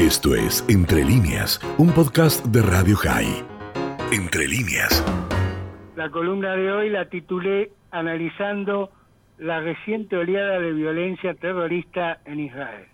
Esto es Entre líneas, un podcast de Radio High. Entre líneas. La columna de hoy la titulé Analizando la reciente oleada de violencia terrorista en Israel.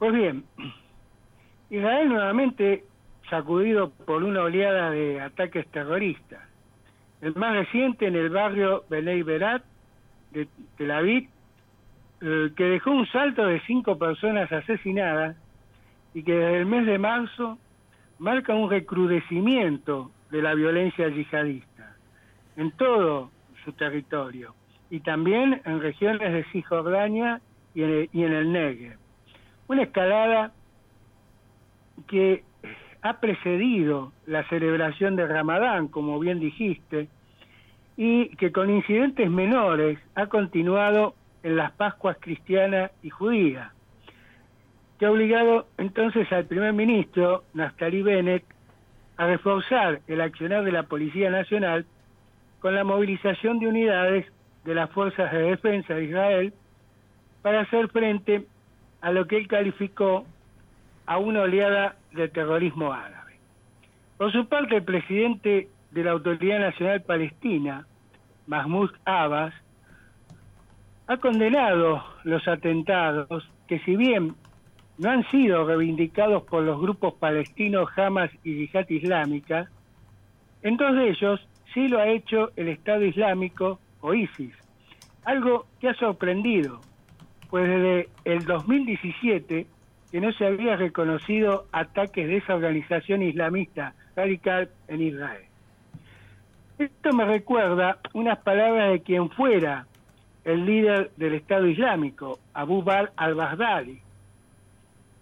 Pues bien, Israel nuevamente sacudido por una oleada de ataques terroristas. El más reciente en el barrio Benei Berat de Tel Aviv, eh, que dejó un salto de cinco personas asesinadas y que desde el mes de marzo marca un recrudecimiento de la violencia yihadista en todo su territorio y también en regiones de Cisjordania y en el, y en el Negev. Una escalada que ha precedido la celebración de Ramadán, como bien dijiste, y que con incidentes menores ha continuado en las Pascuas cristiana y judía, que ha obligado entonces al primer ministro, Naftali Bennett, a reforzar el accionar de la Policía Nacional con la movilización de unidades de las Fuerzas de Defensa de Israel para hacer frente a lo que él calificó a una oleada de terrorismo árabe. Por su parte, el presidente de la Autoridad Nacional Palestina, Mahmoud Abbas, ha condenado los atentados que si bien no han sido reivindicados por los grupos palestinos Hamas y Yihad Islámica, en dos de ellos sí lo ha hecho el Estado Islámico o ISIS, algo que ha sorprendido, pues desde el 2017 que no se había reconocido ataques de esa organización islamista radical en Israel. Esto me recuerda unas palabras de quien fuera el líder del Estado Islámico, Abu Bakr al-Baghdadi,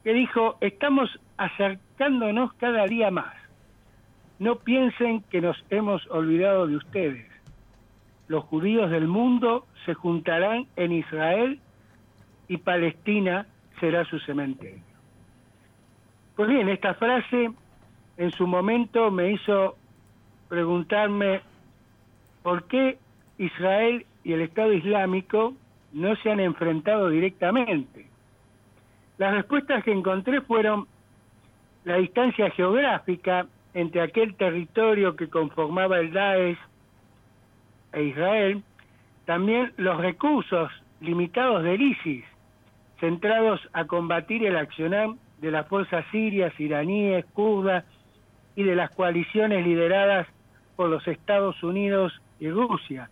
que dijo, estamos acercándonos cada día más. No piensen que nos hemos olvidado de ustedes. Los judíos del mundo se juntarán en Israel y Palestina será su cementerio. Pues bien, esta frase en su momento me hizo preguntarme por qué Israel y el Estado Islámico no se han enfrentado directamente. Las respuestas que encontré fueron la distancia geográfica entre aquel territorio que conformaba el Daesh e Israel, también los recursos limitados del ISIS, centrados a combatir el accionar de las fuerzas sirias, iraníes, kurdas y de las coaliciones lideradas por los Estados Unidos y Rusia,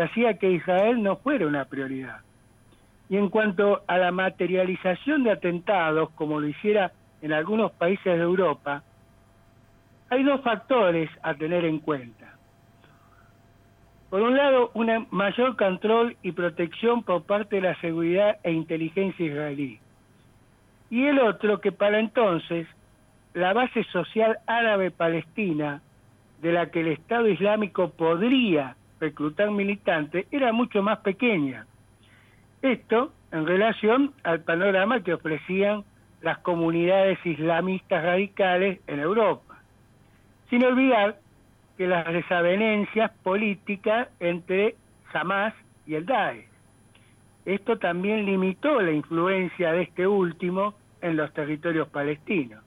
hacía que Israel no fuera una prioridad. Y en cuanto a la materialización de atentados, como lo hiciera en algunos países de Europa, hay dos factores a tener en cuenta. Por un lado, un mayor control y protección por parte de la seguridad e inteligencia israelí. Y el otro, que para entonces la base social árabe-palestina de la que el Estado Islámico podría reclutar militantes era mucho más pequeña. Esto en relación al panorama que ofrecían las comunidades islamistas radicales en Europa. Sin olvidar que las desavenencias políticas entre Hamas y el Daesh. Esto también limitó la influencia de este último en los territorios palestinos.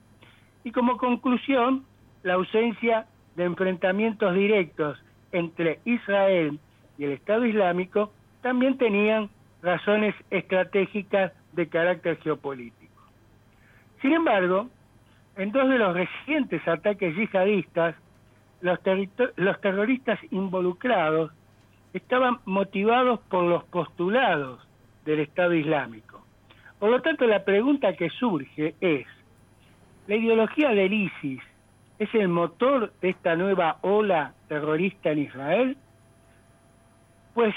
Y como conclusión, la ausencia de enfrentamientos directos entre Israel y el Estado Islámico también tenían razones estratégicas de carácter geopolítico. Sin embargo, en dos de los recientes ataques yihadistas, los, los terroristas involucrados estaban motivados por los postulados del Estado Islámico. Por lo tanto, la pregunta que surge es, ¿la ideología del ISIS es el motor de esta nueva ola terrorista en Israel? Pues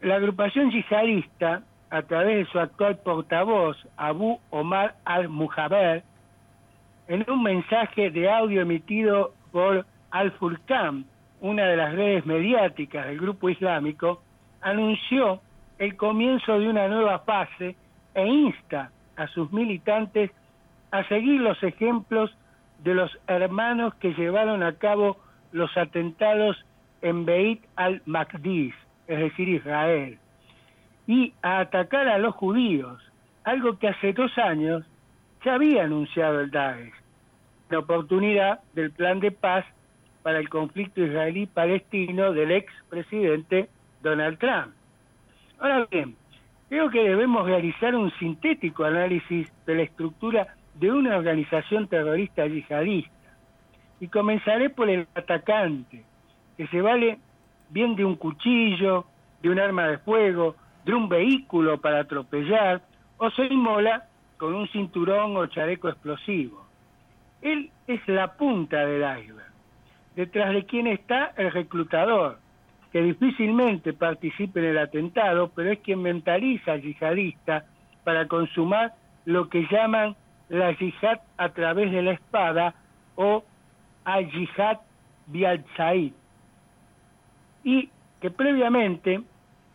la agrupación yihadista, a través de su actual portavoz, Abu Omar al-Mujaber, en un mensaje de audio emitido por Al-Furqan, una de las redes mediáticas del grupo islámico, anunció el comienzo de una nueva fase e insta a sus militantes a seguir los ejemplos de los hermanos que llevaron a cabo los atentados en Beit al-Maqdis, es decir, Israel, y a atacar a los judíos, algo que hace dos años ya había anunciado el Daesh la oportunidad del plan de paz para el conflicto israelí-palestino del ex presidente Donald Trump. Ahora bien, creo que debemos realizar un sintético análisis de la estructura de una organización terrorista yihadista. Y comenzaré por el atacante, que se vale bien de un cuchillo, de un arma de fuego, de un vehículo para atropellar, o se inmola con un cinturón o chaleco explosivo. Él es la punta del iceberg, detrás de quien está el reclutador, que difícilmente participe en el atentado, pero es quien mentaliza al yihadista para consumar lo que llaman la yihad a través de la espada o al yihad bial y que previamente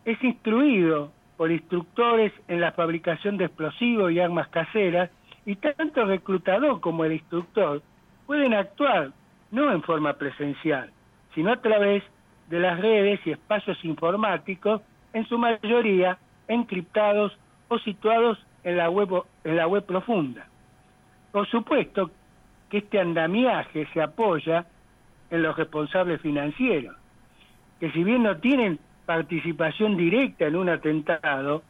es instruido por instructores en la fabricación de explosivos y armas caseras y tanto el reclutador como el instructor pueden actuar no en forma presencial, sino a través de las redes y espacios informáticos, en su mayoría encriptados o situados en la web, en la web profunda. Por supuesto que este andamiaje se apoya en los responsables financieros, que si bien no tienen participación directa en un atentado,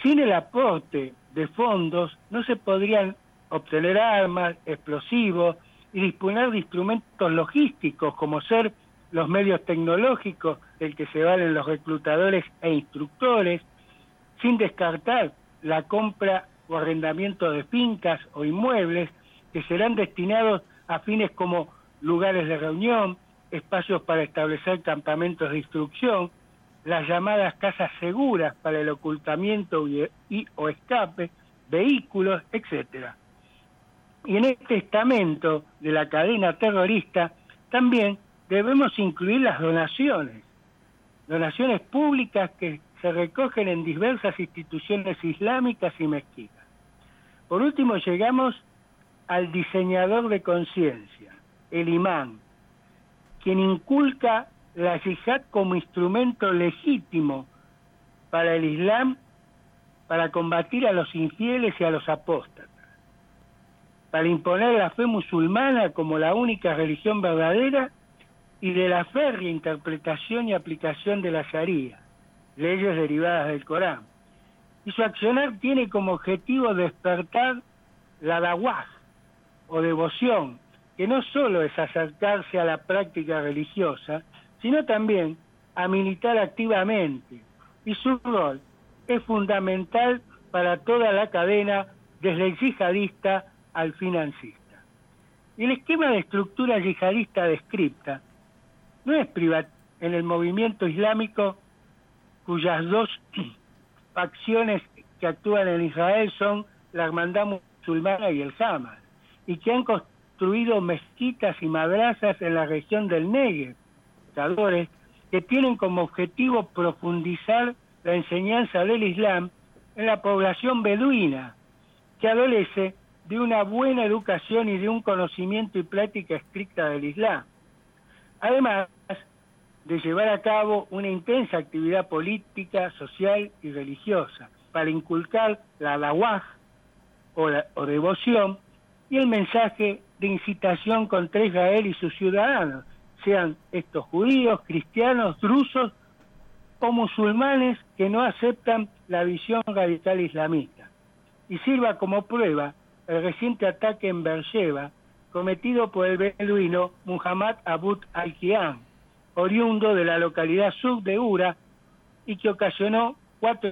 sin el aporte de fondos no se podrían obtener armas, explosivos y disponer de instrumentos logísticos como ser los medios tecnológicos del que se valen los reclutadores e instructores, sin descartar la compra o arrendamiento de fincas o inmuebles que serán destinados a fines como lugares de reunión, espacios para establecer campamentos de instrucción, las llamadas casas seguras para el ocultamiento y, o escape, vehículos, etcétera. Y en este estamento de la cadena terrorista también debemos incluir las donaciones, donaciones públicas que se recogen en diversas instituciones islámicas y mezquitas. Por último, llegamos al diseñador de conciencia, el imán, quien inculca la yihad como instrumento legítimo para el Islam para combatir a los infieles y a los apóstatas, para imponer la fe musulmana como la única religión verdadera y de la férrea interpretación y aplicación de la Sharia, leyes derivadas del Corán. Y su accionar tiene como objetivo despertar la dawah o devoción, que no solo es acercarse a la práctica religiosa, sino también a militar activamente. Y su rol es fundamental para toda la cadena, desde el yihadista al financista. El esquema de estructura yihadista descripta no es privado en el movimiento islámico cuyas dos facciones que actúan en Israel son la hermandad musulmana y el Hamas, y que han construido mezquitas y madrazas en la región del Negev, que tienen como objetivo profundizar la enseñanza del Islam en la población beduina, que adolece de una buena educación y de un conocimiento y práctica estricta del Islam. Además de llevar a cabo una intensa actividad política, social y religiosa para inculcar la dawah o, o devoción y el mensaje de incitación contra Israel y sus ciudadanos, sean estos judíos, cristianos, drusos o musulmanes que no aceptan la visión radical islamista. Y sirva como prueba el reciente ataque en Beersheba cometido por el beduino Muhammad Abud al-Qian, oriundo de la localidad sur de Ura, y que ocasionó cuatro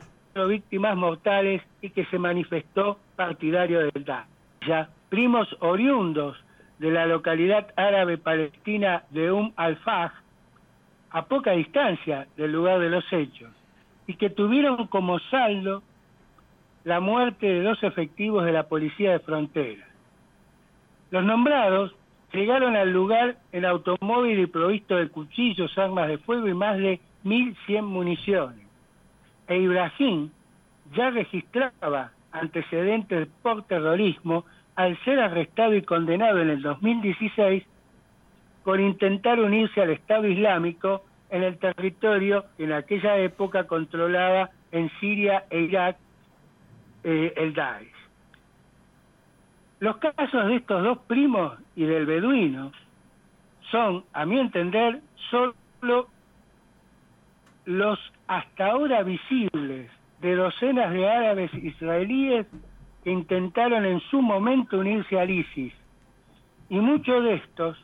víctimas mortales y que se manifestó partidario del DA. Ya primos oriundos de la localidad árabe palestina de Um al-Faj, a poca distancia del lugar de los hechos, y que tuvieron como saldo la muerte de dos efectivos de la Policía de Frontera. Los nombrados llegaron al lugar en automóvil y provisto de cuchillos, armas de fuego y más de 1.100 municiones. E Ibrahim ya registraba antecedentes por terrorismo al ser arrestado y condenado en el 2016 por intentar unirse al Estado Islámico en el territorio que en aquella época controlaba en Siria e Irak eh, el Daesh. Los casos de estos dos primos y del beduino son, a mi entender, solo los hasta ahora visibles de docenas de árabes israelíes que intentaron en su momento unirse al ISIS. Y muchos de estos,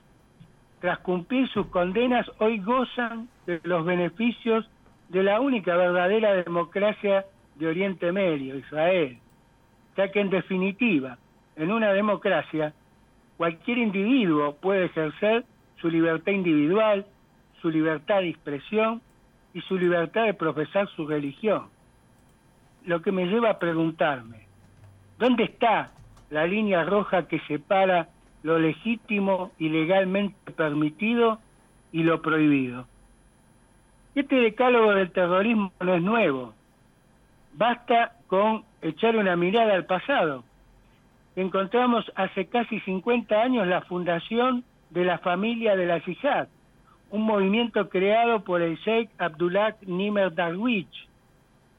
tras cumplir sus condenas, hoy gozan de los beneficios de la única verdadera democracia de Oriente Medio, Israel, ya que en definitiva, en una democracia, cualquier individuo puede ejercer su libertad individual, su libertad de expresión y su libertad de profesar su religión. Lo que me lleva a preguntarme, ¿dónde está la línea roja que separa lo legítimo y legalmente permitido y lo prohibido? Este decálogo del terrorismo no es nuevo. Basta con echar una mirada al pasado. Encontramos hace casi 50 años la fundación de la familia de la Yihad, un movimiento creado por el Sheikh Abdullah Nimr Darwish,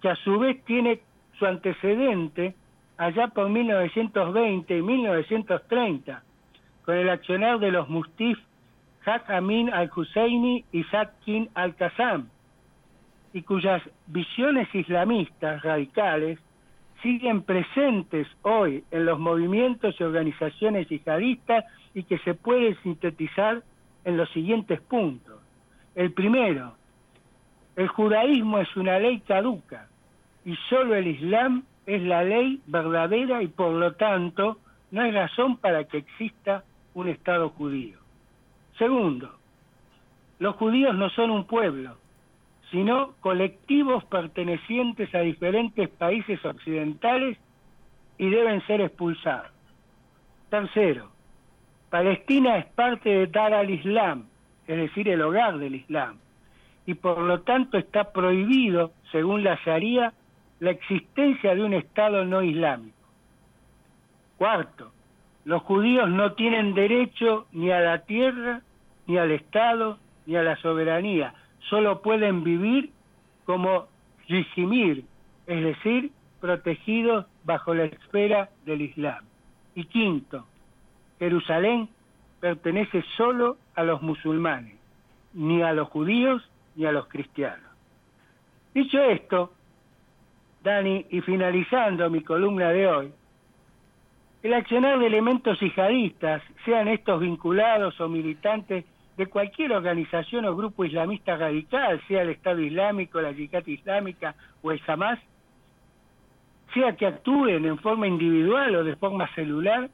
que a su vez tiene su antecedente allá por 1920 y 1930, con el accionar de los mustif Haq Amin al-Husseini y Sadkin al-Qassam, y cuyas visiones islamistas radicales siguen presentes hoy en los movimientos y organizaciones yihadistas y que se puede sintetizar en los siguientes puntos. El primero, el judaísmo es una ley caduca y solo el islam es la ley verdadera y por lo tanto no hay razón para que exista un Estado judío. Segundo, los judíos no son un pueblo, sino colectivos pertenecientes a diferentes países occidentales y deben ser expulsados. Tercero, Palestina es parte de Dar al-Islam, es decir, el hogar del Islam, y por lo tanto está prohibido, según la Sharia, la existencia de un Estado no islámico. Cuarto, los judíos no tienen derecho ni a la tierra, ni al Estado, ni a la soberanía. Solo pueden vivir como yishimir, es decir, protegidos bajo la esfera del Islam. Y quinto, Jerusalén pertenece solo a los musulmanes, ni a los judíos ni a los cristianos. Dicho esto, Dani, y finalizando mi columna de hoy, el accionar de elementos yihadistas, sean estos vinculados o militantes de cualquier organización o grupo islamista radical, sea el Estado Islámico, la Yihad Islámica o el Hamas, sea que actúen en forma individual o de forma celular,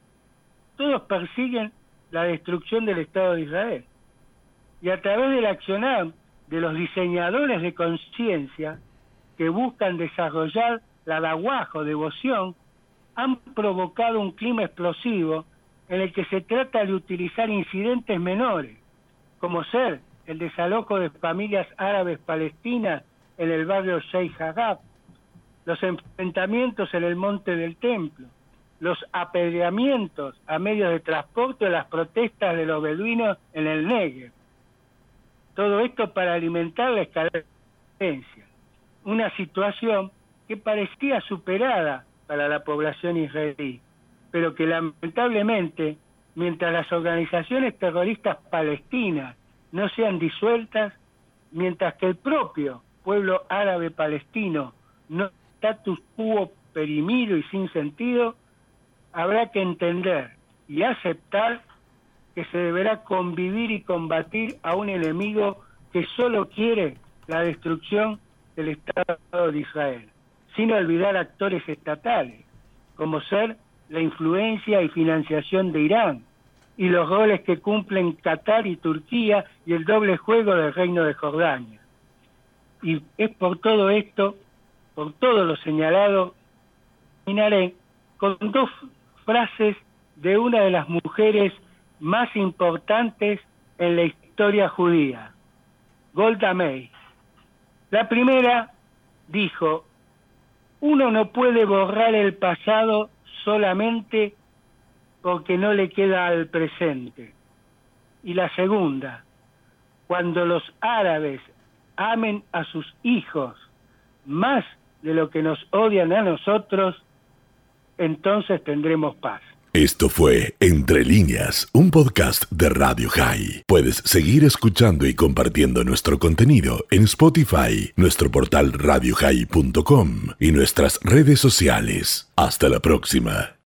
todos persiguen la destrucción del Estado de Israel. Y a través del accionar de los diseñadores de conciencia que buscan desarrollar la daguaj o devoción, han provocado un clima explosivo en el que se trata de utilizar incidentes menores, como ser el desalojo de familias árabes palestinas en el barrio Sheikh Jarrah, los enfrentamientos en el Monte del Templo, los apedreamientos a medios de transporte de las protestas de los beduinos en el Negev. Todo esto para alimentar la escalencia, una situación que parecía superada para la población israelí, pero que lamentablemente, mientras las organizaciones terroristas palestinas no sean disueltas, mientras que el propio pueblo árabe palestino no status quo perimido y sin sentido, habrá que entender y aceptar que se deberá convivir y combatir a un enemigo que solo quiere la destrucción del Estado de Israel sin olvidar actores estatales, como ser la influencia y financiación de Irán, y los roles que cumplen Qatar y Turquía y el doble juego del Reino de Jordania. Y es por todo esto, por todo lo señalado, terminaré con dos frases de una de las mujeres más importantes en la historia judía, Golda Meir. La primera dijo, uno no puede borrar el pasado solamente porque no le queda al presente. Y la segunda, cuando los árabes amen a sus hijos más de lo que nos odian a nosotros, entonces tendremos paz. Esto fue Entre líneas, un podcast de Radio High. Puedes seguir escuchando y compartiendo nuestro contenido en Spotify, nuestro portal radiohigh.com y nuestras redes sociales. Hasta la próxima.